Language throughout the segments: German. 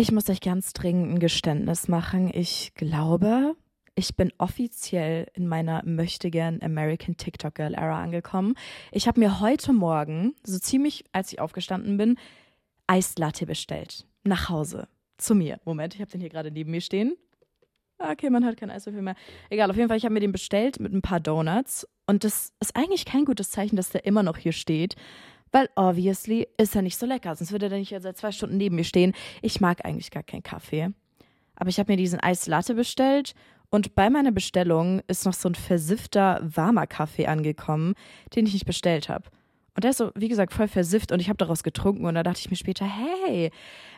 Ich muss euch ganz dringend ein Geständnis machen. Ich glaube, ich bin offiziell in meiner möchtegern American TikTok Girl Era angekommen. Ich habe mir heute Morgen, so ziemlich als ich aufgestanden bin, Eislatte bestellt. Nach Hause. Zu mir. Moment, ich habe den hier gerade neben mir stehen. Okay, man hat kein Eiswürfel mehr. Egal, auf jeden Fall, ich habe mir den bestellt mit ein paar Donuts. Und das ist eigentlich kein gutes Zeichen, dass der immer noch hier steht. Weil obviously ist er nicht so lecker. Sonst würde er nicht seit zwei Stunden neben mir stehen. Ich mag eigentlich gar keinen Kaffee. Aber ich habe mir diesen Eislatte bestellt und bei meiner Bestellung ist noch so ein versiffter, warmer Kaffee angekommen, den ich nicht bestellt habe. Und der ist so, wie gesagt, voll versifft und ich habe daraus getrunken und da dachte ich mir später, hey,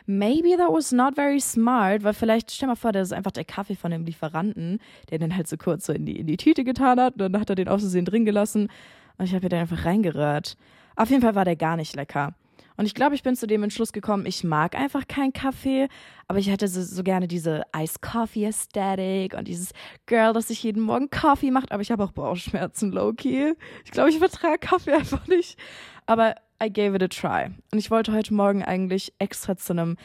maybe that was not very smart, weil vielleicht, stell mal vor, das ist einfach der Kaffee von dem Lieferanten, der den halt so kurz so in die, in die Tüte getan hat und dann hat er den aus Versehen drin gelassen und ich habe mir den einfach reingerührt. Auf jeden Fall war der gar nicht lecker. Und ich glaube, ich bin zu dem Entschluss gekommen, ich mag einfach keinen Kaffee, aber ich hätte so, so gerne diese Ice Coffee Aesthetic und dieses Girl, das sich jeden Morgen Kaffee macht, aber ich habe auch Bauchschmerzen, low-key. Ich glaube, ich vertrage Kaffee einfach nicht. Aber I gave it a try. Und ich wollte heute Morgen eigentlich extra zu einem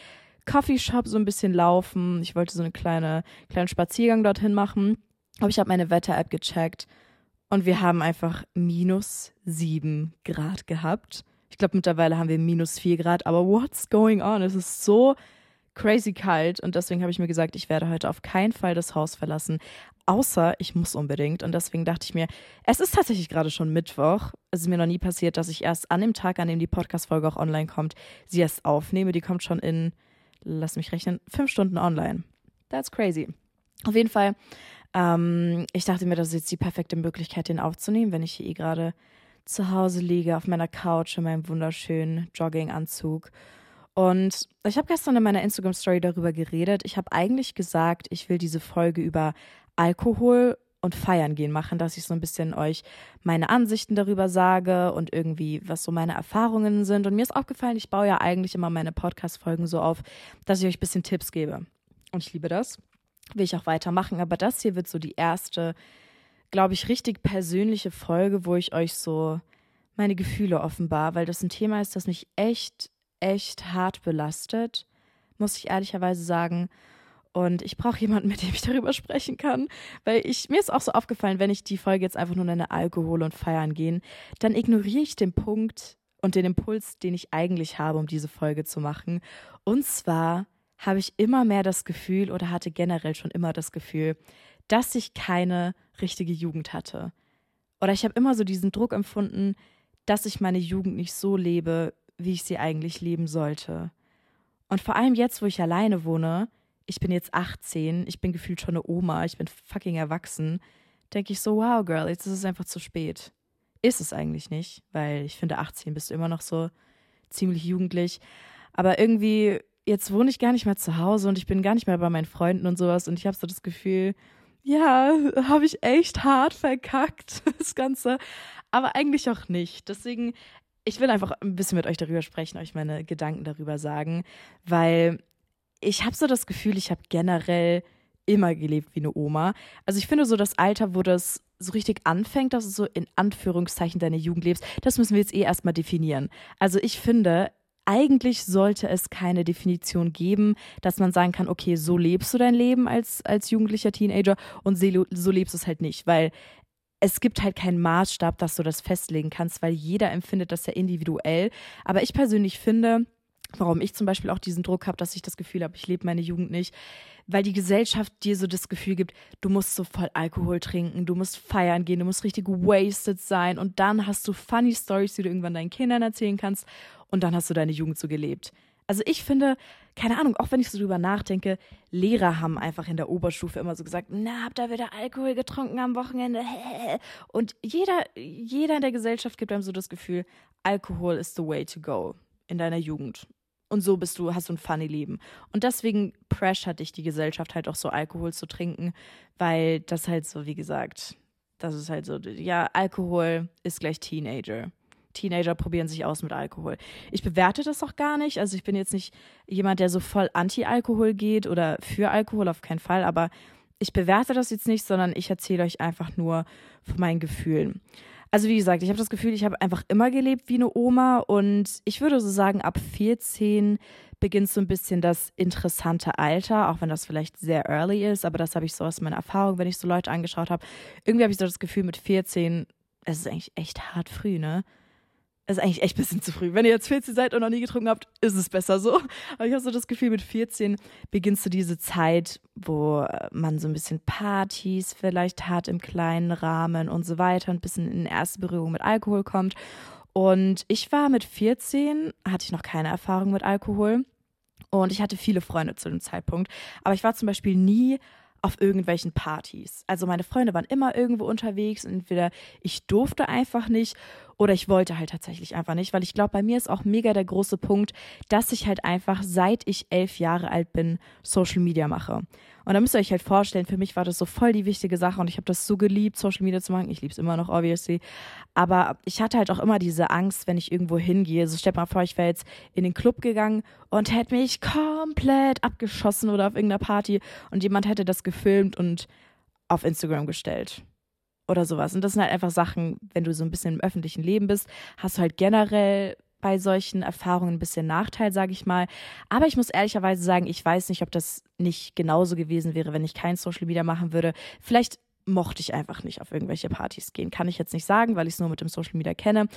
Coffeeshop so ein bisschen laufen. Ich wollte so einen kleine, kleinen Spaziergang dorthin machen. Aber ich habe meine Wetter-App gecheckt und wir haben einfach minus sieben Grad gehabt. Ich glaube, mittlerweile haben wir minus vier Grad, aber what's going on? Es ist so crazy kalt und deswegen habe ich mir gesagt, ich werde heute auf keinen Fall das Haus verlassen, außer ich muss unbedingt. Und deswegen dachte ich mir, es ist tatsächlich gerade schon Mittwoch. Es ist mir noch nie passiert, dass ich erst an dem Tag, an dem die Podcast-Folge auch online kommt, sie erst aufnehme. Die kommt schon in, lass mich rechnen, fünf Stunden online. That's crazy. Auf jeden Fall, ähm, ich dachte mir, das ist jetzt die perfekte Möglichkeit, den aufzunehmen, wenn ich hier eh gerade zu Hause liege auf meiner Couch in meinem wunderschönen Jogginganzug. Und ich habe gestern in meiner Instagram-Story darüber geredet. Ich habe eigentlich gesagt, ich will diese Folge über Alkohol und Feiern gehen machen, dass ich so ein bisschen euch meine Ansichten darüber sage und irgendwie, was so meine Erfahrungen sind. Und mir ist aufgefallen, ich baue ja eigentlich immer meine Podcast-Folgen so auf, dass ich euch ein bisschen Tipps gebe. Und ich liebe das. Will ich auch weitermachen. Aber das hier wird so die erste glaube ich, richtig persönliche Folge, wo ich euch so meine Gefühle offenbar, weil das ein Thema ist, das mich echt, echt hart belastet, muss ich ehrlicherweise sagen. Und ich brauche jemanden, mit dem ich darüber sprechen kann, weil ich mir ist auch so aufgefallen, wenn ich die Folge jetzt einfach nur nenne Alkohol und Feiern gehen, dann ignoriere ich den Punkt und den Impuls, den ich eigentlich habe, um diese Folge zu machen. Und zwar habe ich immer mehr das Gefühl oder hatte generell schon immer das Gefühl, dass ich keine richtige Jugend hatte. Oder ich habe immer so diesen Druck empfunden, dass ich meine Jugend nicht so lebe, wie ich sie eigentlich leben sollte. Und vor allem jetzt, wo ich alleine wohne, ich bin jetzt 18, ich bin gefühlt schon eine Oma, ich bin fucking erwachsen, denke ich so, wow, Girl, jetzt ist es einfach zu spät. Ist es eigentlich nicht, weil ich finde, 18 bist du immer noch so ziemlich jugendlich. Aber irgendwie, jetzt wohne ich gar nicht mehr zu Hause und ich bin gar nicht mehr bei meinen Freunden und sowas und ich habe so das Gefühl, ja, habe ich echt hart verkackt, das Ganze. Aber eigentlich auch nicht. Deswegen, ich will einfach ein bisschen mit euch darüber sprechen, euch meine Gedanken darüber sagen, weil ich habe so das Gefühl, ich habe generell immer gelebt wie eine Oma. Also ich finde so das Alter, wo das so richtig anfängt, dass du so in Anführungszeichen deine Jugend lebst, das müssen wir jetzt eh erstmal definieren. Also ich finde, eigentlich sollte es keine Definition geben, dass man sagen kann, okay, so lebst du dein Leben als, als jugendlicher Teenager und so lebst du es halt nicht, weil es gibt halt keinen Maßstab, dass du das festlegen kannst, weil jeder empfindet das ja individuell. Aber ich persönlich finde, warum ich zum Beispiel auch diesen Druck habe, dass ich das Gefühl habe, ich lebe meine Jugend nicht, weil die Gesellschaft dir so das Gefühl gibt, du musst so voll Alkohol trinken, du musst feiern gehen, du musst richtig wasted sein und dann hast du funny Stories, die du irgendwann deinen Kindern erzählen kannst und dann hast du deine Jugend so gelebt. Also ich finde, keine Ahnung, auch wenn ich so drüber nachdenke, Lehrer haben einfach in der Oberstufe immer so gesagt, na, habt ihr wieder Alkohol getrunken am Wochenende? Und jeder, jeder in der Gesellschaft gibt einem so das Gefühl, Alkohol is the way to go in deiner Jugend. Und so bist du, hast du ein funny Leben. Und deswegen pressure dich die Gesellschaft halt auch so Alkohol zu trinken, weil das halt so, wie gesagt, das ist halt so, ja, Alkohol ist gleich Teenager. Teenager probieren sich aus mit Alkohol. Ich bewerte das auch gar nicht. Also ich bin jetzt nicht jemand, der so voll anti-Alkohol geht oder für Alkohol, auf keinen Fall. Aber ich bewerte das jetzt nicht, sondern ich erzähle euch einfach nur von meinen Gefühlen. Also wie gesagt, ich habe das Gefühl, ich habe einfach immer gelebt wie eine Oma und ich würde so sagen, ab 14 beginnt so ein bisschen das interessante Alter, auch wenn das vielleicht sehr early ist, aber das habe ich so aus meiner Erfahrung, wenn ich so Leute angeschaut habe. Irgendwie habe ich so das Gefühl, mit 14, es ist eigentlich echt hart früh, ne? Ist eigentlich echt ein bisschen zu früh. Wenn ihr jetzt 14 seid und noch nie getrunken habt, ist es besser so. Aber ich habe so das Gefühl, mit 14 beginnst du diese Zeit, wo man so ein bisschen Partys vielleicht hat im kleinen Rahmen und so weiter und ein bisschen in erste Berührung mit Alkohol kommt. Und ich war mit 14, hatte ich noch keine Erfahrung mit Alkohol. Und ich hatte viele Freunde zu dem Zeitpunkt. Aber ich war zum Beispiel nie auf irgendwelchen Partys. Also meine Freunde waren immer irgendwo unterwegs. Entweder ich durfte einfach nicht oder ich wollte halt tatsächlich einfach nicht, weil ich glaube, bei mir ist auch mega der große Punkt, dass ich halt einfach, seit ich elf Jahre alt bin, Social Media mache. Und da müsst ihr euch halt vorstellen, für mich war das so voll die wichtige Sache und ich habe das so geliebt, Social Media zu machen. Ich liebe es immer noch, obviously. Aber ich hatte halt auch immer diese Angst, wenn ich irgendwo hingehe. So stellt mal vor, ich wäre jetzt in den Club gegangen und hätte mich komplett abgeschossen oder auf irgendeiner Party und jemand hätte das gefilmt und auf Instagram gestellt oder sowas. Und das sind halt einfach Sachen, wenn du so ein bisschen im öffentlichen Leben bist, hast du halt generell bei solchen Erfahrungen ein bisschen Nachteil, sage ich mal. Aber ich muss ehrlicherweise sagen, ich weiß nicht, ob das nicht genauso gewesen wäre, wenn ich kein Social Media machen würde. Vielleicht mochte ich einfach nicht auf irgendwelche Partys gehen. Kann ich jetzt nicht sagen, weil ich es nur mit dem Social Media kenne.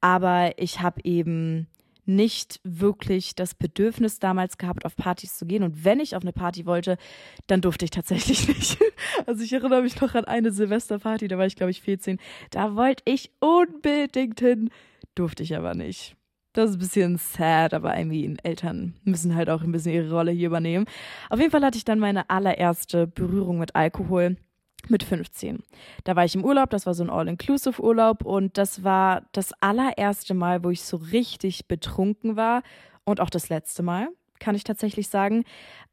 Aber ich habe eben nicht wirklich das Bedürfnis damals gehabt, auf Partys zu gehen. Und wenn ich auf eine Party wollte, dann durfte ich tatsächlich nicht. Also ich erinnere mich noch an eine Silvesterparty, da war ich, glaube ich, 14. Da wollte ich unbedingt hin, durfte ich aber nicht. Das ist ein bisschen sad, aber I mean, Eltern müssen halt auch ein bisschen ihre Rolle hier übernehmen. Auf jeden Fall hatte ich dann meine allererste Berührung mit Alkohol mit 15. Da war ich im Urlaub, das war so ein All-Inclusive-Urlaub und das war das allererste Mal, wo ich so richtig betrunken war und auch das letzte Mal, kann ich tatsächlich sagen.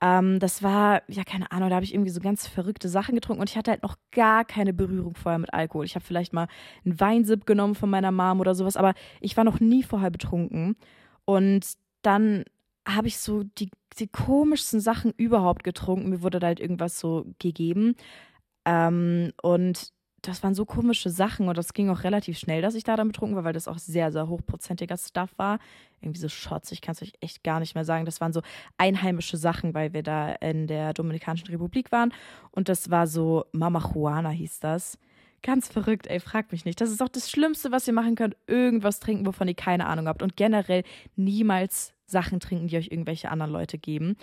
Ähm, das war, ja, keine Ahnung, da habe ich irgendwie so ganz verrückte Sachen getrunken und ich hatte halt noch gar keine Berührung vorher mit Alkohol. Ich habe vielleicht mal einen Weinsip genommen von meiner Mom oder sowas, aber ich war noch nie vorher betrunken. Und dann habe ich so die, die komischsten Sachen überhaupt getrunken. Mir wurde da halt irgendwas so gegeben. Ähm, und das waren so komische Sachen und das ging auch relativ schnell, dass ich da dann betrunken war, weil das auch sehr, sehr hochprozentiger Stuff war. Irgendwie so Shots, ich kann es euch echt gar nicht mehr sagen. Das waren so einheimische Sachen, weil wir da in der Dominikanischen Republik waren. Und das war so Mama Juana hieß das. Ganz verrückt, ey, fragt mich nicht. Das ist auch das Schlimmste, was ihr machen könnt. Irgendwas trinken, wovon ihr keine Ahnung habt. Und generell niemals Sachen trinken, die euch irgendwelche anderen Leute geben.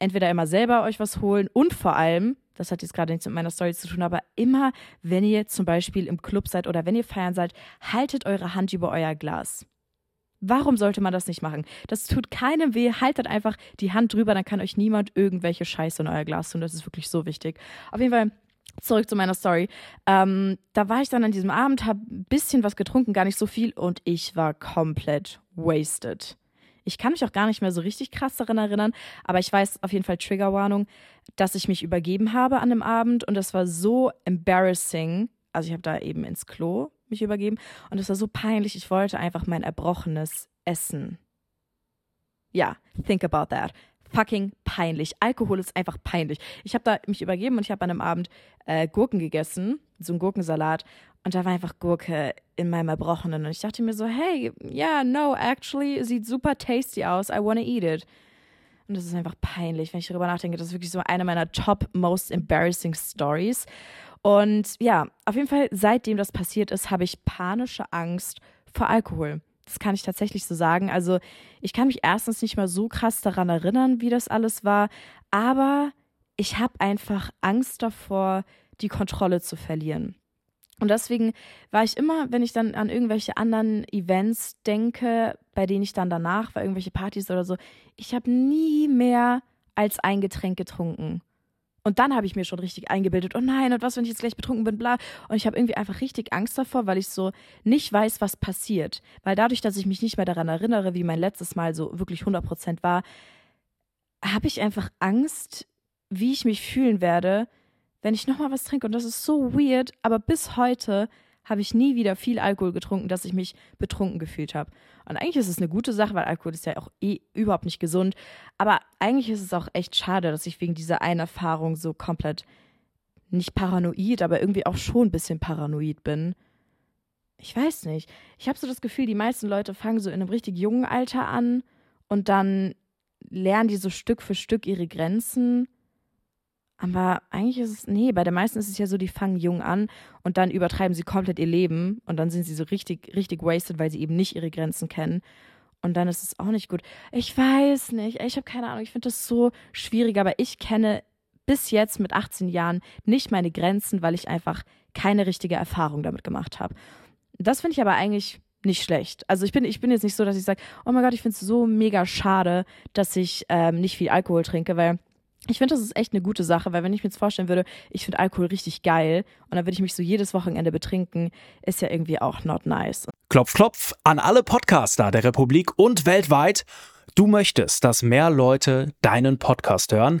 Entweder immer selber euch was holen und vor allem das hat jetzt gerade nichts mit meiner Story zu tun, aber immer, wenn ihr zum Beispiel im Club seid oder wenn ihr feiern seid, haltet eure Hand über euer Glas. Warum sollte man das nicht machen? Das tut keinem weh. Haltet einfach die Hand drüber, dann kann euch niemand irgendwelche Scheiße in euer Glas tun. Das ist wirklich so wichtig. Auf jeden Fall zurück zu meiner Story. Ähm, da war ich dann an diesem Abend, habe ein bisschen was getrunken, gar nicht so viel und ich war komplett wasted. Ich kann mich auch gar nicht mehr so richtig krass daran erinnern, aber ich weiß auf jeden Fall Triggerwarnung, dass ich mich übergeben habe an dem Abend und das war so embarrassing. Also ich habe da eben ins Klo mich übergeben und es war so peinlich. Ich wollte einfach mein Erbrochenes essen. Ja, think about that. Fucking peinlich. Alkohol ist einfach peinlich. Ich habe da mich übergeben und ich habe an einem Abend äh, Gurken gegessen, so einen Gurkensalat und da war einfach Gurke in meinem Erbrochenen. Und ich dachte mir so, hey, yeah, no, actually, sieht super tasty aus. I wanna eat it. Und das ist einfach peinlich, wenn ich darüber nachdenke. Das ist wirklich so eine meiner top most embarrassing Stories. Und ja, auf jeden Fall, seitdem das passiert ist, habe ich panische Angst vor Alkohol. Das kann ich tatsächlich so sagen. Also, ich kann mich erstens nicht mal so krass daran erinnern, wie das alles war, aber ich habe einfach Angst davor, die Kontrolle zu verlieren. Und deswegen war ich immer, wenn ich dann an irgendwelche anderen Events denke, bei denen ich dann danach war, irgendwelche Partys oder so, ich habe nie mehr als ein Getränk getrunken. Und dann habe ich mir schon richtig eingebildet, oh nein, und was, wenn ich jetzt gleich betrunken bin, bla. Und ich habe irgendwie einfach richtig Angst davor, weil ich so nicht weiß, was passiert. Weil dadurch, dass ich mich nicht mehr daran erinnere, wie mein letztes Mal so wirklich 100% war, habe ich einfach Angst, wie ich mich fühlen werde, wenn ich nochmal was trinke. Und das ist so weird, aber bis heute habe ich nie wieder viel Alkohol getrunken, dass ich mich betrunken gefühlt habe. Und eigentlich ist es eine gute Sache, weil Alkohol ist ja auch eh überhaupt nicht gesund. Aber eigentlich ist es auch echt schade, dass ich wegen dieser einen Erfahrung so komplett nicht paranoid, aber irgendwie auch schon ein bisschen paranoid bin. ich weiß nicht. Ich habe so das Gefühl, die meisten Leute fangen so in einem richtig jungen Alter an und dann lernen die so Stück für Stück ihre Grenzen. Aber eigentlich ist es, nee, bei den meisten ist es ja so, die fangen jung an und dann übertreiben sie komplett ihr Leben und dann sind sie so richtig, richtig wasted, weil sie eben nicht ihre Grenzen kennen. Und dann ist es auch nicht gut. Ich weiß nicht, ich habe keine Ahnung, ich finde das so schwierig, aber ich kenne bis jetzt mit 18 Jahren nicht meine Grenzen, weil ich einfach keine richtige Erfahrung damit gemacht habe. Das finde ich aber eigentlich nicht schlecht. Also ich bin, ich bin jetzt nicht so, dass ich sage, oh mein Gott, ich finde es so mega schade, dass ich ähm, nicht viel Alkohol trinke, weil ich finde, das ist echt eine gute Sache, weil wenn ich mir jetzt vorstellen würde, ich finde Alkohol richtig geil und dann würde ich mich so jedes Wochenende betrinken, ist ja irgendwie auch not nice. Klopf, klopf an alle Podcaster der Republik und weltweit. Du möchtest, dass mehr Leute deinen Podcast hören?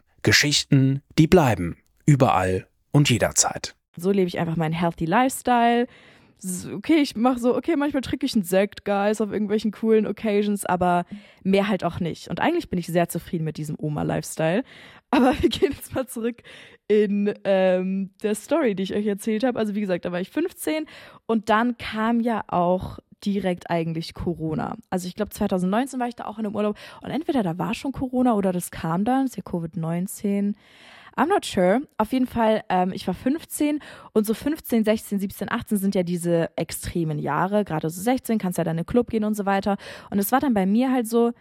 Geschichten, die bleiben. Überall und jederzeit. So lebe ich einfach meinen Healthy Lifestyle. Okay, ich mache so, okay, manchmal trinke ich einen Sekt, Guys, auf irgendwelchen coolen Occasions, aber mehr halt auch nicht. Und eigentlich bin ich sehr zufrieden mit diesem Oma-Lifestyle. Aber wir gehen jetzt mal zurück in ähm, der Story, die ich euch erzählt habe. Also wie gesagt, da war ich 15 und dann kam ja auch direkt eigentlich Corona. Also ich glaube 2019 war ich da auch in einem Urlaub und entweder da war schon Corona oder das kam dann, ist ja Covid-19. I'm not sure. Auf jeden Fall, ähm, ich war 15 und so 15, 16, 17, 18 sind ja diese extremen Jahre. Gerade so 16 kannst ja dann in den Club gehen und so weiter. Und es war dann bei mir halt so,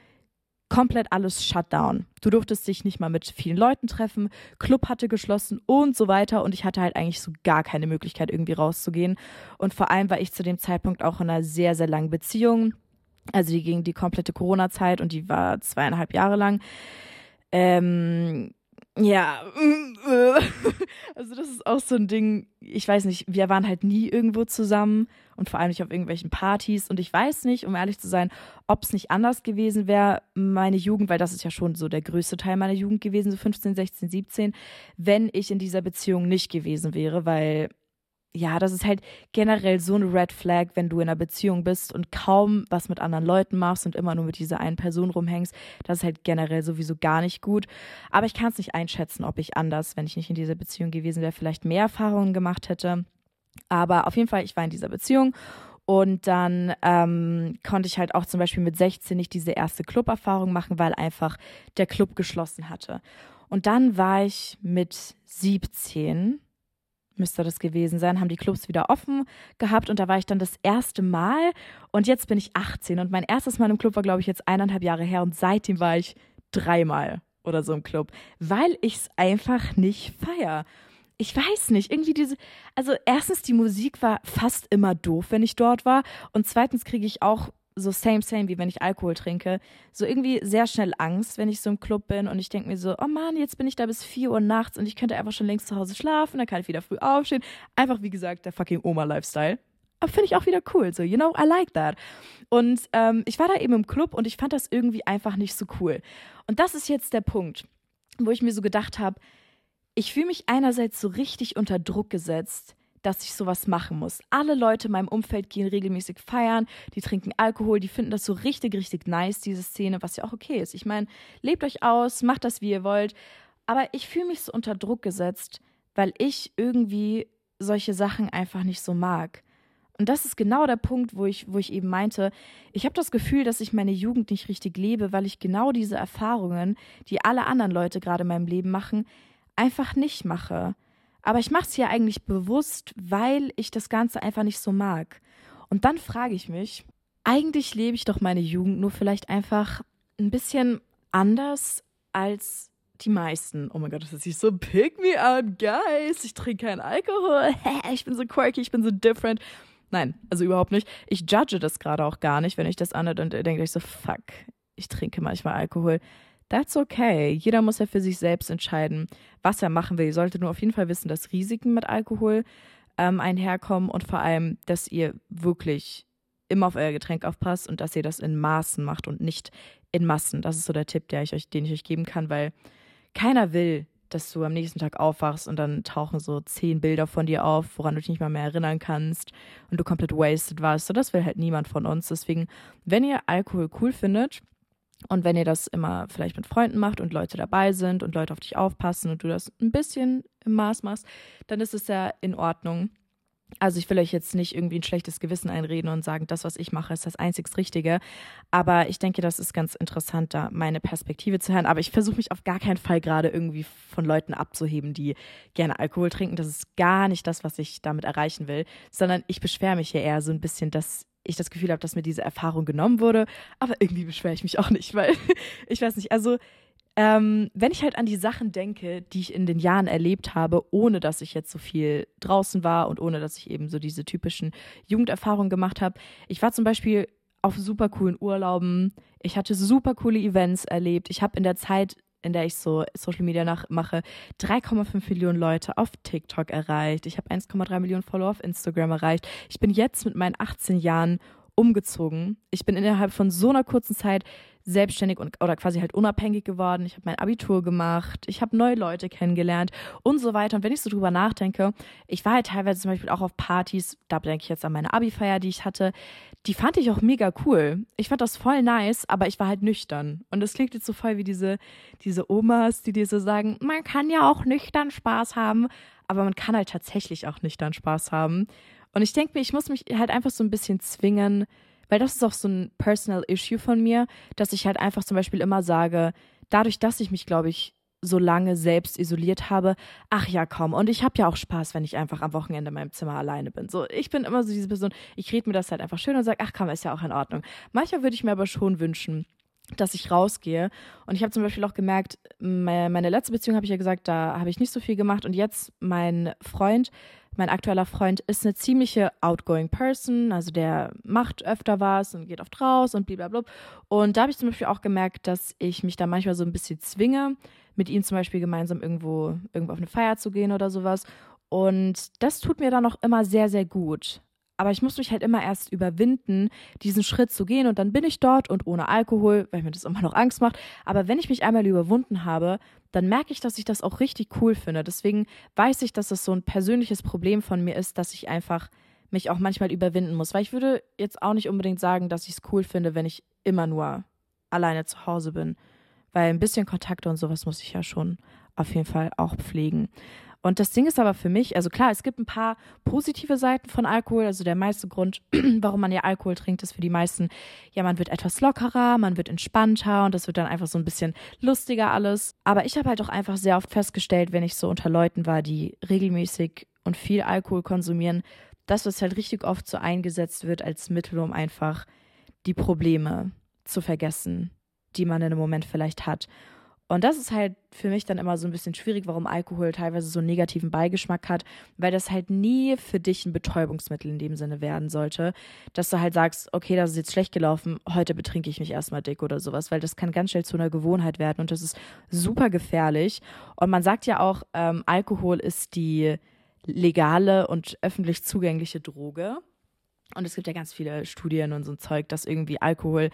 komplett alles Shutdown. Du durftest dich nicht mal mit vielen Leuten treffen, Club hatte geschlossen und so weiter und ich hatte halt eigentlich so gar keine Möglichkeit irgendwie rauszugehen und vor allem war ich zu dem Zeitpunkt auch in einer sehr, sehr langen Beziehung. Also die ging die komplette Corona-Zeit und die war zweieinhalb Jahre lang. Ähm, ja, also das ist auch so ein Ding, ich weiß nicht, wir waren halt nie irgendwo zusammen und vor allem nicht auf irgendwelchen Partys. Und ich weiß nicht, um ehrlich zu sein, ob es nicht anders gewesen wäre, meine Jugend, weil das ist ja schon so der größte Teil meiner Jugend gewesen, so 15, 16, 17, wenn ich in dieser Beziehung nicht gewesen wäre, weil ja, das ist halt generell so eine Red Flag, wenn du in einer Beziehung bist und kaum was mit anderen Leuten machst und immer nur mit dieser einen Person rumhängst. Das ist halt generell sowieso gar nicht gut. Aber ich kann es nicht einschätzen, ob ich anders, wenn ich nicht in dieser Beziehung gewesen wäre, vielleicht mehr Erfahrungen gemacht hätte. Aber auf jeden Fall, ich war in dieser Beziehung und dann ähm, konnte ich halt auch zum Beispiel mit 16 nicht diese erste Club-Erfahrung machen, weil einfach der Club geschlossen hatte. Und dann war ich mit 17 müsste das gewesen sein, haben die Clubs wieder offen gehabt und da war ich dann das erste Mal und jetzt bin ich 18 und mein erstes Mal im Club war, glaube ich, jetzt eineinhalb Jahre her und seitdem war ich dreimal oder so im Club, weil ich es einfach nicht feier. Ich weiß nicht, irgendwie diese, also erstens, die Musik war fast immer doof, wenn ich dort war und zweitens kriege ich auch so same, same, wie wenn ich Alkohol trinke, so irgendwie sehr schnell Angst, wenn ich so im Club bin und ich denke mir so, oh Mann, jetzt bin ich da bis 4 Uhr nachts und ich könnte einfach schon längst zu Hause schlafen, dann kann ich wieder früh aufstehen. Einfach, wie gesagt, der fucking Oma-Lifestyle. Aber finde ich auch wieder cool, so, you know, I like that. Und ähm, ich war da eben im Club und ich fand das irgendwie einfach nicht so cool. Und das ist jetzt der Punkt, wo ich mir so gedacht habe, ich fühle mich einerseits so richtig unter Druck gesetzt, dass ich sowas machen muss. Alle Leute in meinem Umfeld gehen regelmäßig feiern, die trinken Alkohol, die finden das so richtig, richtig nice, diese Szene, was ja auch okay ist. Ich meine, lebt euch aus, macht das, wie ihr wollt. Aber ich fühle mich so unter Druck gesetzt, weil ich irgendwie solche Sachen einfach nicht so mag. Und das ist genau der Punkt, wo ich, wo ich eben meinte, ich habe das Gefühl, dass ich meine Jugend nicht richtig lebe, weil ich genau diese Erfahrungen, die alle anderen Leute gerade in meinem Leben machen, einfach nicht mache. Aber ich mache es ja eigentlich bewusst, weil ich das Ganze einfach nicht so mag. Und dann frage ich mich, eigentlich lebe ich doch meine Jugend nur vielleicht einfach ein bisschen anders als die meisten. Oh mein Gott, das ist sich so pick me out, guys. Ich trinke keinen Alkohol. ich bin so quirky, ich bin so different. Nein, also überhaupt nicht. Ich judge das gerade auch gar nicht, wenn ich das anhört und denke ich so, fuck, ich trinke manchmal Alkohol. That's okay. Jeder muss ja für sich selbst entscheiden, was er machen will. Ihr solltet nur auf jeden Fall wissen, dass Risiken mit Alkohol ähm, einherkommen und vor allem, dass ihr wirklich immer auf euer Getränk aufpasst und dass ihr das in Maßen macht und nicht in Massen. Das ist so der Tipp, der ich euch, den ich euch geben kann, weil keiner will, dass du am nächsten Tag aufwachst und dann tauchen so zehn Bilder von dir auf, woran du dich nicht mal mehr erinnern kannst und du komplett wasted warst. So, das will halt niemand von uns. Deswegen, wenn ihr Alkohol cool findet, und wenn ihr das immer vielleicht mit Freunden macht und Leute dabei sind und Leute auf dich aufpassen und du das ein bisschen im Maß machst, dann ist es ja in Ordnung. Also ich will euch jetzt nicht irgendwie ein schlechtes Gewissen einreden und sagen, das, was ich mache, ist das einzig Richtige. Aber ich denke, das ist ganz interessant, da meine Perspektive zu hören. Aber ich versuche mich auf gar keinen Fall gerade irgendwie von Leuten abzuheben, die gerne Alkohol trinken. Das ist gar nicht das, was ich damit erreichen will, sondern ich beschwere mich hier eher so ein bisschen, dass ich das Gefühl habe, dass mir diese Erfahrung genommen wurde. Aber irgendwie beschwere ich mich auch nicht, weil ich weiß nicht, also ähm, wenn ich halt an die Sachen denke, die ich in den Jahren erlebt habe, ohne dass ich jetzt so viel draußen war und ohne dass ich eben so diese typischen Jugenderfahrungen gemacht habe. Ich war zum Beispiel auf super coolen Urlauben. Ich hatte super coole Events erlebt. Ich habe in der Zeit in der ich so Social Media nachmache, 3,5 Millionen Leute auf TikTok erreicht. Ich habe 1,3 Millionen Follower auf Instagram erreicht. Ich bin jetzt mit meinen 18 Jahren umgezogen. Ich bin innerhalb von so einer kurzen Zeit selbstständig und oder quasi halt unabhängig geworden. Ich habe mein Abitur gemacht, ich habe neue Leute kennengelernt und so weiter. Und wenn ich so drüber nachdenke, ich war halt teilweise zum Beispiel auch auf Partys, da denke ich jetzt an meine Abi-Feier, die ich hatte, die fand ich auch mega cool. Ich fand das voll nice, aber ich war halt nüchtern. Und das klingt jetzt so voll wie diese, diese Omas, die dir so sagen, man kann ja auch nüchtern Spaß haben, aber man kann halt tatsächlich auch nüchtern Spaß haben. Und ich denke mir, ich muss mich halt einfach so ein bisschen zwingen, weil das ist auch so ein Personal Issue von mir, dass ich halt einfach zum Beispiel immer sage, dadurch, dass ich mich, glaube ich, so lange selbst isoliert habe, ach ja, komm. Und ich habe ja auch Spaß, wenn ich einfach am Wochenende in meinem Zimmer alleine bin. So, ich bin immer so diese Person, ich rede mir das halt einfach schön und sage, ach komm, ist ja auch in Ordnung. Manchmal würde ich mir aber schon wünschen, dass ich rausgehe. Und ich habe zum Beispiel auch gemerkt, meine letzte Beziehung habe ich ja gesagt, da habe ich nicht so viel gemacht. Und jetzt mein Freund, mein aktueller Freund ist eine ziemliche outgoing Person, also der macht öfter was und geht oft raus und blablabla. Und da habe ich zum Beispiel auch gemerkt, dass ich mich da manchmal so ein bisschen zwinge, mit ihm zum Beispiel gemeinsam irgendwo, irgendwo auf eine Feier zu gehen oder sowas. Und das tut mir dann auch immer sehr, sehr gut. Aber ich muss mich halt immer erst überwinden, diesen Schritt zu gehen und dann bin ich dort und ohne Alkohol, weil mir das immer noch Angst macht. Aber wenn ich mich einmal überwunden habe, dann merke ich, dass ich das auch richtig cool finde. Deswegen weiß ich, dass das so ein persönliches Problem von mir ist, dass ich einfach mich auch manchmal überwinden muss. Weil ich würde jetzt auch nicht unbedingt sagen, dass ich es cool finde, wenn ich immer nur alleine zu Hause bin. Weil ein bisschen Kontakte und sowas muss ich ja schon auf jeden Fall auch pflegen. Und das Ding ist aber für mich, also klar, es gibt ein paar positive Seiten von Alkohol. Also der meiste Grund, warum man ja Alkohol trinkt, ist für die meisten, ja, man wird etwas lockerer, man wird entspannter und das wird dann einfach so ein bisschen lustiger alles. Aber ich habe halt auch einfach sehr oft festgestellt, wenn ich so unter Leuten war, die regelmäßig und viel Alkohol konsumieren, dass das halt richtig oft so eingesetzt wird als Mittel, um einfach die Probleme zu vergessen, die man in einem Moment vielleicht hat. Und das ist halt für mich dann immer so ein bisschen schwierig, warum Alkohol teilweise so einen negativen Beigeschmack hat, weil das halt nie für dich ein Betäubungsmittel in dem Sinne werden sollte, dass du halt sagst, okay, das ist jetzt schlecht gelaufen, heute betrinke ich mich erstmal dick oder sowas, weil das kann ganz schnell zu einer Gewohnheit werden und das ist super gefährlich. Und man sagt ja auch, ähm, Alkohol ist die legale und öffentlich zugängliche Droge. Und es gibt ja ganz viele Studien und so ein Zeug, dass irgendwie Alkohol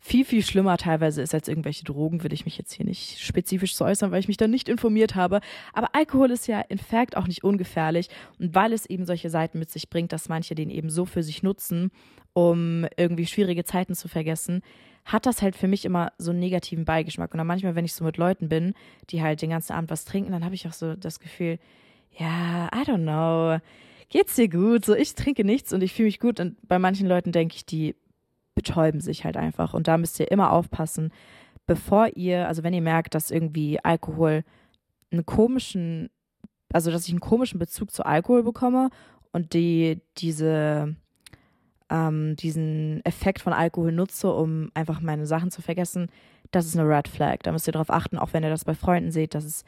viel, viel schlimmer teilweise ist als irgendwelche Drogen, will ich mich jetzt hier nicht spezifisch zu äußern, weil ich mich da nicht informiert habe. Aber Alkohol ist ja in fact auch nicht ungefährlich. Und weil es eben solche Seiten mit sich bringt, dass manche den eben so für sich nutzen, um irgendwie schwierige Zeiten zu vergessen, hat das halt für mich immer so einen negativen Beigeschmack. Und dann manchmal, wenn ich so mit Leuten bin, die halt den ganzen Abend was trinken, dann habe ich auch so das Gefühl, ja, I don't know, geht's dir gut? So, ich trinke nichts und ich fühle mich gut. Und bei manchen Leuten denke ich, die betäuben sich halt einfach. Und da müsst ihr immer aufpassen, bevor ihr, also wenn ihr merkt, dass irgendwie Alkohol einen komischen, also dass ich einen komischen Bezug zu Alkohol bekomme und die, diese, ähm, diesen Effekt von Alkohol nutze, um einfach meine Sachen zu vergessen, das ist eine Red Flag. Da müsst ihr darauf achten, auch wenn ihr das bei Freunden seht, dass es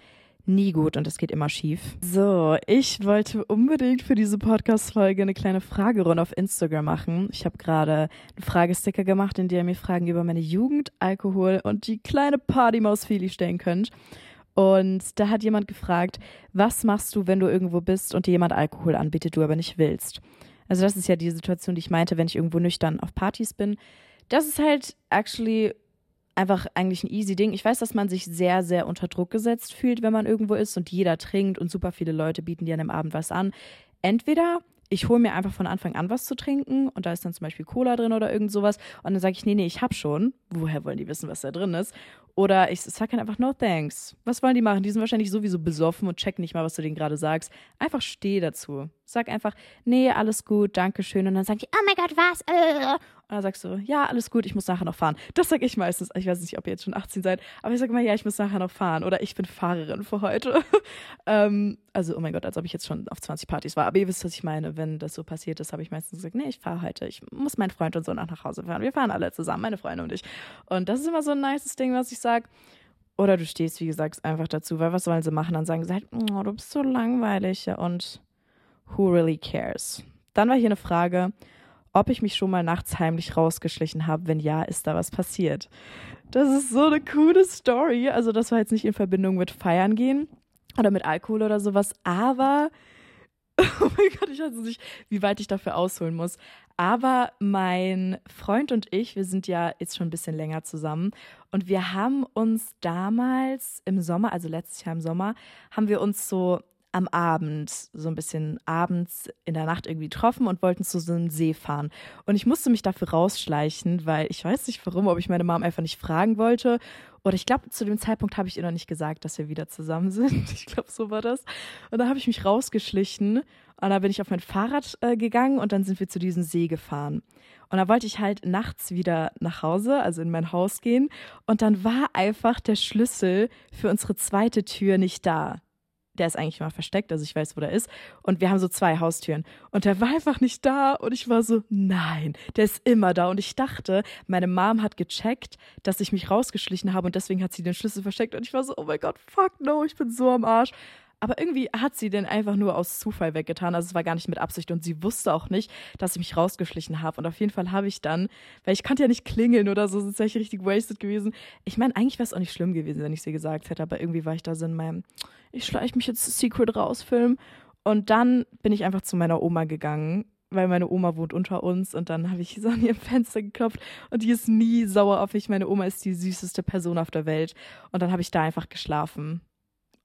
nie gut und es geht immer schief. So, ich wollte unbedingt für diese Podcast-Folge eine kleine Fragerunde auf Instagram machen. Ich habe gerade einen Fragesticker gemacht, in der ihr mir Fragen über meine Jugend, Alkohol und die kleine Partymaus Feli stellen könnt. Und da hat jemand gefragt, was machst du, wenn du irgendwo bist und dir jemand Alkohol anbietet, du aber nicht willst? Also das ist ja die Situation, die ich meinte, wenn ich irgendwo nüchtern auf Partys bin. Das ist halt actually einfach eigentlich ein easy Ding. Ich weiß, dass man sich sehr, sehr unter Druck gesetzt fühlt, wenn man irgendwo ist und jeder trinkt und super viele Leute bieten dir an dem Abend was an. Entweder ich hole mir einfach von Anfang an was zu trinken und da ist dann zum Beispiel Cola drin oder irgend sowas und dann sage ich, nee, nee, ich hab schon. Woher wollen die wissen, was da drin ist? Oder ich sage einfach, no thanks. Was wollen die machen? Die sind wahrscheinlich sowieso besoffen und checken nicht mal, was du denen gerade sagst. Einfach steh dazu. Sag einfach, nee, alles gut, danke schön. Und dann sagen die, oh mein Gott, was? Und dann sagst du, ja, alles gut, ich muss nachher noch fahren. Das sage ich meistens. Ich weiß nicht, ob ihr jetzt schon 18 seid, aber ich sage immer, ja, ich muss nachher noch fahren. Oder ich bin Fahrerin für heute. ähm, also, oh mein Gott, als ob ich jetzt schon auf 20 Partys war. Aber ihr wisst, was ich meine. Wenn das so passiert ist, habe ich meistens gesagt, nee, ich fahre heute. Ich muss meinen Freund und so nach, nach Hause fahren. Wir fahren alle zusammen, meine Freunde und ich. Und das ist immer so ein nices Ding, was ich sage. Oder du stehst, wie gesagt, einfach dazu, weil was sollen sie machen? Dann sagen sie halt, oh, du bist so langweilig. Und who really cares? Dann war hier eine Frage, ob ich mich schon mal nachts heimlich rausgeschlichen habe. Wenn ja, ist da was passiert. Das ist so eine coole Story. Also das war jetzt nicht in Verbindung mit Feiern gehen oder mit Alkohol oder sowas, aber oh mein Gott, ich weiß nicht, wie weit ich dafür ausholen muss. Aber mein Freund und ich, wir sind ja jetzt schon ein bisschen länger zusammen und wir haben uns damals im Sommer, also letztes Jahr im Sommer, haben wir uns so am Abend, so ein bisschen abends in der Nacht irgendwie getroffen und wollten zu so einem See fahren. Und ich musste mich dafür rausschleichen, weil ich weiß nicht warum, ob ich meine Mom einfach nicht fragen wollte. Oder ich glaube, zu dem Zeitpunkt habe ich ihr noch nicht gesagt, dass wir wieder zusammen sind. Ich glaube, so war das. Und da habe ich mich rausgeschlichen und da bin ich auf mein Fahrrad äh, gegangen und dann sind wir zu diesem See gefahren. Und da wollte ich halt nachts wieder nach Hause, also in mein Haus gehen. Und dann war einfach der Schlüssel für unsere zweite Tür nicht da der ist eigentlich immer versteckt, also ich weiß, wo der ist. Und wir haben so zwei Haustüren. Und der war einfach nicht da. Und ich war so, nein, der ist immer da. Und ich dachte, meine Mom hat gecheckt, dass ich mich rausgeschlichen habe und deswegen hat sie den Schlüssel versteckt. Und ich war so, oh mein Gott, fuck no, ich bin so am Arsch. Aber irgendwie hat sie den einfach nur aus Zufall weggetan. Also es war gar nicht mit Absicht und sie wusste auch nicht, dass ich mich rausgeschlichen habe. Und auf jeden Fall habe ich dann, weil ich konnte ja nicht klingeln oder so, sonst wäre ich richtig wasted gewesen. Ich meine, eigentlich wäre es auch nicht schlimm gewesen, wenn ich sie gesagt hätte, aber irgendwie war ich da so in meinem, ich schleiche mich jetzt Secret rausfilm. Und dann bin ich einfach zu meiner Oma gegangen weil meine Oma wohnt unter uns und dann habe ich so an ihr Fenster geklopft und die ist nie sauer auf mich. Meine Oma ist die süßeste Person auf der Welt und dann habe ich da einfach geschlafen.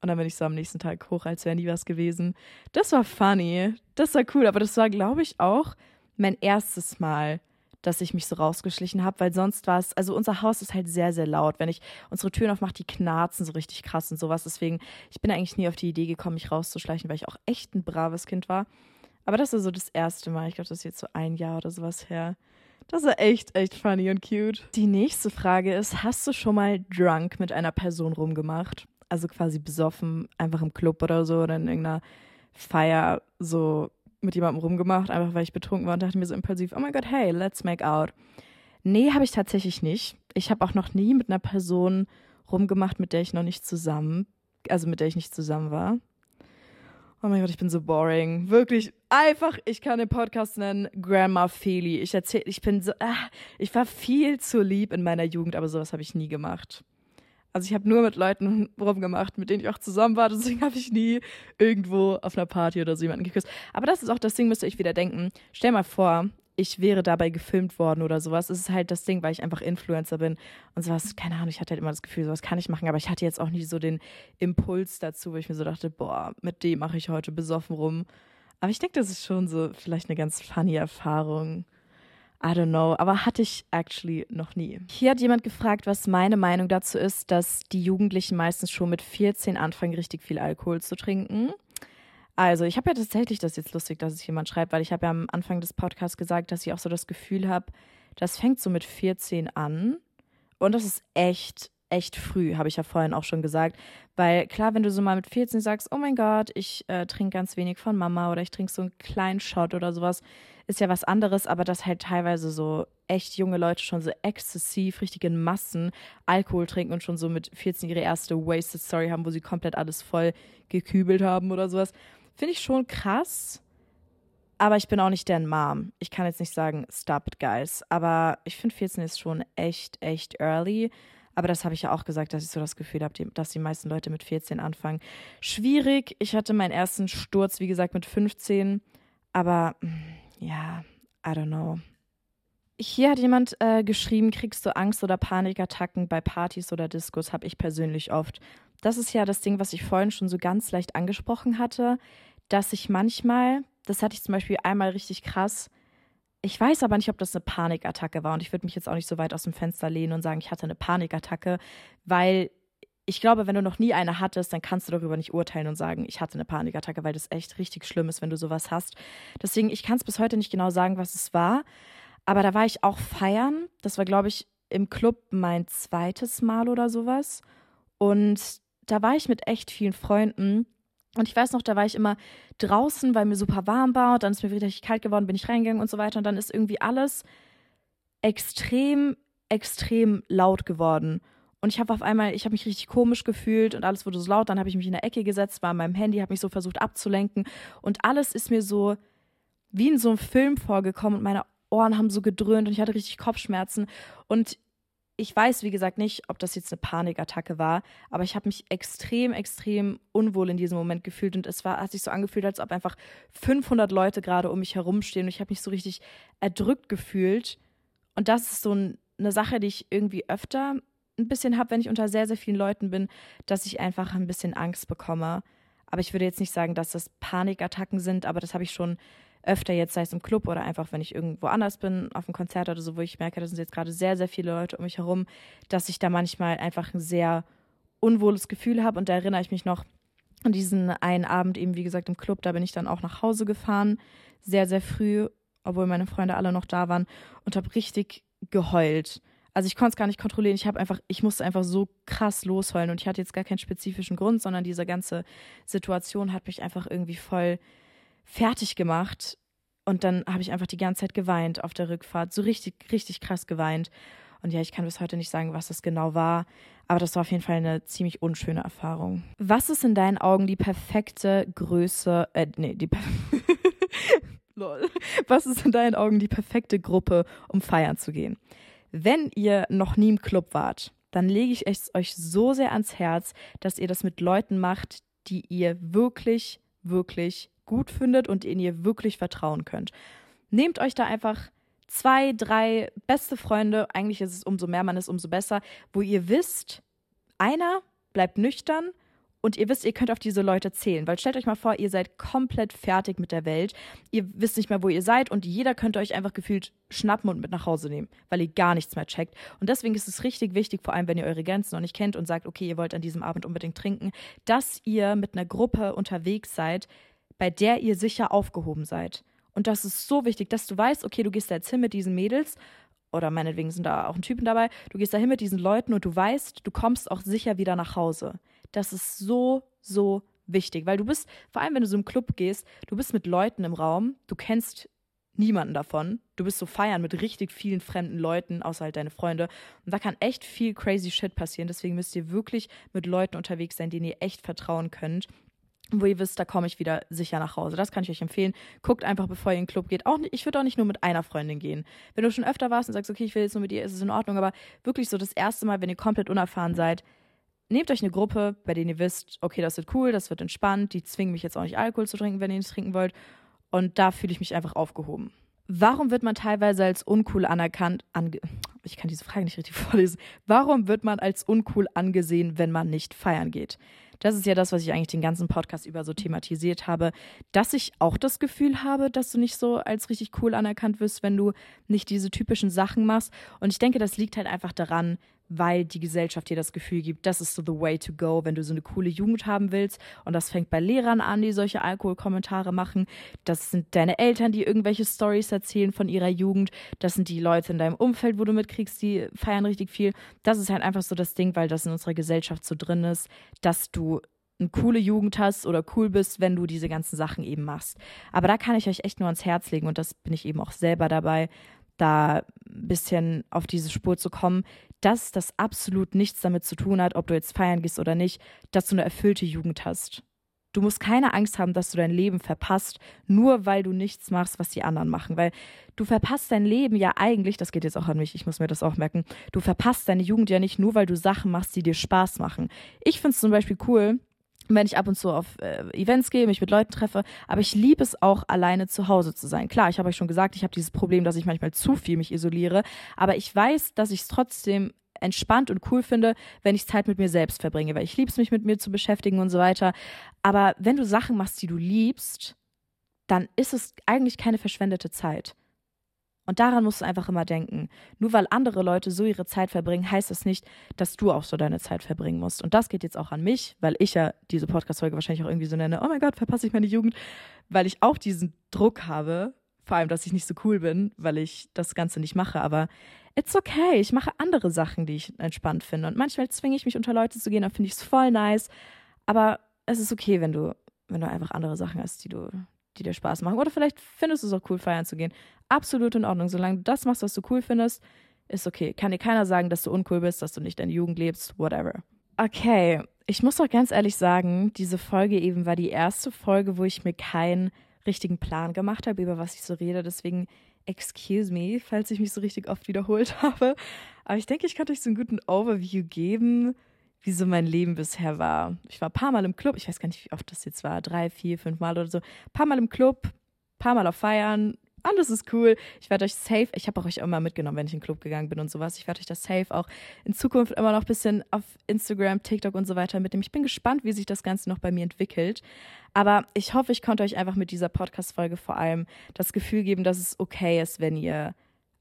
Und dann bin ich so am nächsten Tag hoch, als wäre nie was gewesen. Das war funny. Das war cool. Aber das war, glaube ich, auch mein erstes Mal, dass ich mich so rausgeschlichen habe, weil sonst war es, also unser Haus ist halt sehr, sehr laut. Wenn ich unsere Türen aufmache, die knarzen so richtig krass und sowas. Deswegen, ich bin eigentlich nie auf die Idee gekommen, mich rauszuschleichen, weil ich auch echt ein braves Kind war. Aber das war so das erste Mal. Ich glaube, das ist jetzt so ein Jahr oder sowas her. Das war echt, echt funny und cute. Die nächste Frage ist: Hast du schon mal drunk mit einer Person rumgemacht? Also quasi besoffen, einfach im Club oder so oder in irgendeiner Feier so mit jemandem rumgemacht, einfach weil ich betrunken war und dachte mir so impulsiv, oh mein Gott, hey, let's make out. Nee, habe ich tatsächlich nicht. Ich habe auch noch nie mit einer Person rumgemacht, mit der ich noch nicht zusammen, also mit der ich nicht zusammen war. Oh mein Gott, ich bin so boring. Wirklich, einfach, ich kann den Podcast nennen Grandma Feli. Ich erzähle, ich bin so, ah, ich war viel zu lieb in meiner Jugend, aber sowas habe ich nie gemacht. Also ich habe nur mit Leuten rumgemacht, mit denen ich auch zusammen war. Deswegen habe ich nie irgendwo auf einer Party oder so jemanden geküsst. Aber das ist auch das Ding, müsste ich wieder denken. Stell mal vor, ich wäre dabei gefilmt worden oder sowas. Es ist halt das Ding, weil ich einfach Influencer bin und sowas, keine Ahnung, ich hatte halt immer das Gefühl, sowas kann ich machen, aber ich hatte jetzt auch nicht so den Impuls dazu, wo ich mir so dachte, boah, mit dem mache ich heute besoffen rum. Aber ich denke, das ist schon so vielleicht eine ganz funny Erfahrung. I don't know, aber hatte ich actually noch nie. Hier hat jemand gefragt, was meine Meinung dazu ist, dass die Jugendlichen meistens schon mit 14 anfangen, richtig viel Alkohol zu trinken. Also, ich habe ja tatsächlich, das jetzt lustig, dass es jemand schreibt, weil ich habe ja am Anfang des Podcasts gesagt, dass ich auch so das Gefühl habe, das fängt so mit 14 an. Und das ist echt, echt früh, habe ich ja vorhin auch schon gesagt. Weil klar, wenn du so mal mit 14 sagst, oh mein Gott, ich äh, trinke ganz wenig von Mama oder ich trinke so einen kleinen Shot oder sowas, ist ja was anderes, aber dass halt teilweise so echt junge Leute schon so exzessiv, richtig in Massen Alkohol trinken und schon so mit 14 ihre erste Wasted Story haben, wo sie komplett alles voll gekübelt haben oder sowas, finde ich schon krass. Aber ich bin auch nicht deren Mom. Ich kann jetzt nicht sagen, stop it, guys. Aber ich finde 14 ist schon echt, echt early. Aber das habe ich ja auch gesagt, dass ich so das Gefühl habe, dass die meisten Leute mit 14 anfangen. Schwierig. Ich hatte meinen ersten Sturz, wie gesagt, mit 15. Aber mm, ja, I don't know. Hier hat jemand äh, geschrieben, kriegst du Angst oder Panikattacken bei Partys oder Discos? Habe ich persönlich oft. Das ist ja das Ding, was ich vorhin schon so ganz leicht angesprochen hatte, dass ich manchmal, das hatte ich zum Beispiel einmal richtig krass, ich weiß aber nicht, ob das eine Panikattacke war und ich würde mich jetzt auch nicht so weit aus dem Fenster lehnen und sagen, ich hatte eine Panikattacke, weil ich glaube, wenn du noch nie eine hattest, dann kannst du darüber nicht urteilen und sagen, ich hatte eine Panikattacke, weil das echt richtig schlimm ist, wenn du sowas hast. Deswegen, ich kann es bis heute nicht genau sagen, was es war. Aber da war ich auch feiern. Das war, glaube ich, im Club mein zweites Mal oder sowas. Und da war ich mit echt vielen Freunden. Und ich weiß noch, da war ich immer draußen, weil mir super warm war. Und dann ist mir richtig kalt geworden, bin ich reingegangen und so weiter. Und dann ist irgendwie alles extrem, extrem laut geworden. Und ich habe auf einmal, ich habe mich richtig komisch gefühlt und alles wurde so laut. Dann habe ich mich in der Ecke gesetzt, war an meinem Handy, habe mich so versucht abzulenken. Und alles ist mir so wie in so einem Film vorgekommen und meine Ohren haben so gedröhnt und ich hatte richtig Kopfschmerzen. Und ich weiß, wie gesagt, nicht, ob das jetzt eine Panikattacke war, aber ich habe mich extrem, extrem unwohl in diesem Moment gefühlt und es war, hat sich so angefühlt, als ob einfach 500 Leute gerade um mich herumstehen und ich habe mich so richtig erdrückt gefühlt. Und das ist so eine Sache, die ich irgendwie öfter ein bisschen habe, wenn ich unter sehr, sehr vielen Leuten bin, dass ich einfach ein bisschen Angst bekomme. Aber ich würde jetzt nicht sagen, dass das Panikattacken sind, aber das habe ich schon öfter jetzt, sei es im Club oder einfach, wenn ich irgendwo anders bin, auf einem Konzert oder so, wo ich merke, da sind jetzt gerade sehr, sehr viele Leute um mich herum, dass ich da manchmal einfach ein sehr unwohles Gefühl habe. Und da erinnere ich mich noch an diesen einen Abend eben, wie gesagt, im Club. Da bin ich dann auch nach Hause gefahren, sehr, sehr früh, obwohl meine Freunde alle noch da waren und habe richtig geheult. Also ich konnte es gar nicht kontrollieren. Ich habe einfach, ich musste einfach so krass losheulen und ich hatte jetzt gar keinen spezifischen Grund, sondern diese ganze Situation hat mich einfach irgendwie voll fertig gemacht. Und dann habe ich einfach die ganze Zeit geweint auf der Rückfahrt. So richtig, richtig krass geweint. Und ja, ich kann bis heute nicht sagen, was das genau war. Aber das war auf jeden Fall eine ziemlich unschöne Erfahrung. Was ist in deinen Augen die perfekte Größe, äh, nee, die, Lol. Was ist in deinen Augen die perfekte Gruppe, um feiern zu gehen? Wenn ihr noch nie im Club wart, dann lege ich es euch so sehr ans Herz, dass ihr das mit Leuten macht, die ihr wirklich, wirklich gut findet und denen ihr wirklich vertrauen könnt. Nehmt euch da einfach zwei, drei beste Freunde, eigentlich ist es umso mehr man ist, umso besser, wo ihr wisst, einer bleibt nüchtern und ihr wisst, ihr könnt auf diese Leute zählen. Weil stellt euch mal vor, ihr seid komplett fertig mit der Welt. Ihr wisst nicht mehr, wo ihr seid und jeder könnte euch einfach gefühlt schnappen und mit nach Hause nehmen, weil ihr gar nichts mehr checkt. Und deswegen ist es richtig wichtig, vor allem wenn ihr eure Grenzen noch nicht kennt und sagt, okay, ihr wollt an diesem Abend unbedingt trinken, dass ihr mit einer Gruppe unterwegs seid, bei der ihr sicher aufgehoben seid. Und das ist so wichtig, dass du weißt, okay, du gehst da jetzt hin mit diesen Mädels oder meinetwegen sind da auch ein Typen dabei, du gehst da hin mit diesen Leuten und du weißt, du kommst auch sicher wieder nach Hause. Das ist so, so wichtig, weil du bist, vor allem wenn du so im Club gehst, du bist mit Leuten im Raum, du kennst niemanden davon. Du bist so feiern mit richtig vielen fremden Leuten, außer halt deine Freunde. Und da kann echt viel crazy Shit passieren. Deswegen müsst ihr wirklich mit Leuten unterwegs sein, denen ihr echt vertrauen könnt wo ihr wisst, da komme ich wieder sicher nach Hause. Das kann ich euch empfehlen. Guckt einfach, bevor ihr in den Club geht. Auch, ich würde auch nicht nur mit einer Freundin gehen. Wenn du schon öfter warst und sagst, okay, ich will jetzt nur mit ihr, ist es in Ordnung. Aber wirklich so das erste Mal, wenn ihr komplett unerfahren seid, nehmt euch eine Gruppe, bei denen ihr wisst, okay, das wird cool, das wird entspannt. Die zwingen mich jetzt auch nicht Alkohol zu trinken, wenn ihr nicht trinken wollt. Und da fühle ich mich einfach aufgehoben. Warum wird man teilweise als uncool anerkannt? Ange ich kann diese Frage nicht richtig vorlesen. Warum wird man als uncool angesehen, wenn man nicht feiern geht? Das ist ja das, was ich eigentlich den ganzen Podcast über so thematisiert habe, dass ich auch das Gefühl habe, dass du nicht so als richtig cool anerkannt wirst, wenn du nicht diese typischen Sachen machst. Und ich denke, das liegt halt einfach daran, weil die Gesellschaft dir das Gefühl gibt, das ist so the way to go, wenn du so eine coole Jugend haben willst. Und das fängt bei Lehrern an, die solche Alkoholkommentare machen. Das sind deine Eltern, die irgendwelche Stories erzählen von ihrer Jugend. Das sind die Leute in deinem Umfeld, wo du mitkriegst, die feiern richtig viel. Das ist halt einfach so das Ding, weil das in unserer Gesellschaft so drin ist, dass du eine coole Jugend hast oder cool bist, wenn du diese ganzen Sachen eben machst. Aber da kann ich euch echt nur ans Herz legen und das bin ich eben auch selber dabei, da ein bisschen auf diese Spur zu kommen, dass das absolut nichts damit zu tun hat, ob du jetzt feiern gehst oder nicht, dass du eine erfüllte Jugend hast. Du musst keine Angst haben, dass du dein Leben verpasst, nur weil du nichts machst, was die anderen machen. Weil du verpasst dein Leben ja eigentlich, das geht jetzt auch an mich, ich muss mir das auch merken, du verpasst deine Jugend ja nicht nur, weil du Sachen machst, die dir Spaß machen. Ich finde es zum Beispiel cool, wenn ich ab und zu auf äh, Events gehe, mich mit Leuten treffe, aber ich liebe es auch, alleine zu Hause zu sein. Klar, ich habe euch schon gesagt, ich habe dieses Problem, dass ich manchmal zu viel mich isoliere, aber ich weiß, dass ich es trotzdem entspannt und cool finde, wenn ich Zeit mit mir selbst verbringe, weil ich liebe es, mich mit mir zu beschäftigen und so weiter. Aber wenn du Sachen machst, die du liebst, dann ist es eigentlich keine verschwendete Zeit. Und daran musst du einfach immer denken. Nur weil andere Leute so ihre Zeit verbringen, heißt das nicht, dass du auch so deine Zeit verbringen musst. Und das geht jetzt auch an mich, weil ich ja diese Podcast-Folge wahrscheinlich auch irgendwie so nenne, oh mein Gott, verpasse ich meine Jugend, weil ich auch diesen Druck habe, vor allem, dass ich nicht so cool bin, weil ich das Ganze nicht mache. Aber it's okay. Ich mache andere Sachen, die ich entspannt finde. Und manchmal zwinge ich mich unter Leute zu gehen, dann finde ich es voll nice. Aber es ist okay, wenn du, wenn du einfach andere Sachen hast, die du, die dir Spaß machen. Oder vielleicht findest du es auch cool, feiern zu gehen. Absolut in Ordnung. Solange du das machst, was du cool findest, ist okay. Kann dir keiner sagen, dass du uncool bist, dass du nicht deine Jugend lebst, whatever. Okay, ich muss doch ganz ehrlich sagen, diese Folge eben war die erste Folge, wo ich mir keinen richtigen Plan gemacht habe, über was ich so rede. Deswegen excuse me, falls ich mich so richtig oft wiederholt habe. Aber ich denke, ich kann euch so einen guten Overview geben, wie so mein Leben bisher war. Ich war ein paar Mal im Club, ich weiß gar nicht, wie oft das jetzt war, drei, vier, fünf Mal oder so. Ein paar Mal im Club, ein paar Mal auf Feiern, alles ist cool. Ich werde euch safe, ich habe auch euch immer mitgenommen, wenn ich in den Club gegangen bin und sowas. Ich werde euch das safe auch in Zukunft immer noch ein bisschen auf Instagram, TikTok und so weiter mitnehmen. Ich bin gespannt, wie sich das Ganze noch bei mir entwickelt. Aber ich hoffe, ich konnte euch einfach mit dieser Podcast-Folge vor allem das Gefühl geben, dass es okay ist, wenn ihr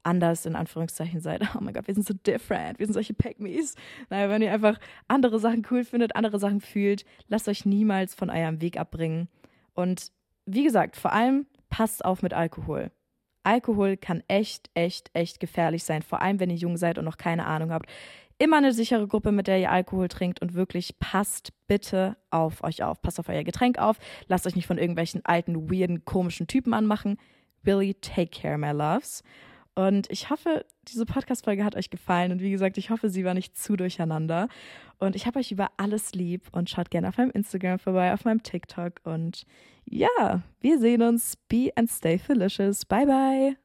anders in Anführungszeichen seid. Oh mein Gott, wir sind so different, wir sind solche Pack-Me's. Naja, wenn ihr einfach andere Sachen cool findet, andere Sachen fühlt, lasst euch niemals von eurem Weg abbringen. Und wie gesagt, vor allem passt auf mit Alkohol. Alkohol kann echt, echt, echt gefährlich sein, vor allem wenn ihr jung seid und noch keine Ahnung habt. Immer eine sichere Gruppe, mit der ihr Alkohol trinkt und wirklich passt bitte auf euch auf. Passt auf euer Getränk auf. Lasst euch nicht von irgendwelchen alten, weirden, komischen Typen anmachen. Really take care, my loves. Und ich hoffe, diese Podcast-Folge hat euch gefallen. Und wie gesagt, ich hoffe, sie war nicht zu durcheinander. Und ich habe euch über alles lieb und schaut gerne auf meinem Instagram vorbei, auf meinem TikTok. Und ja, wir sehen uns. Be and stay delicious. Bye, bye.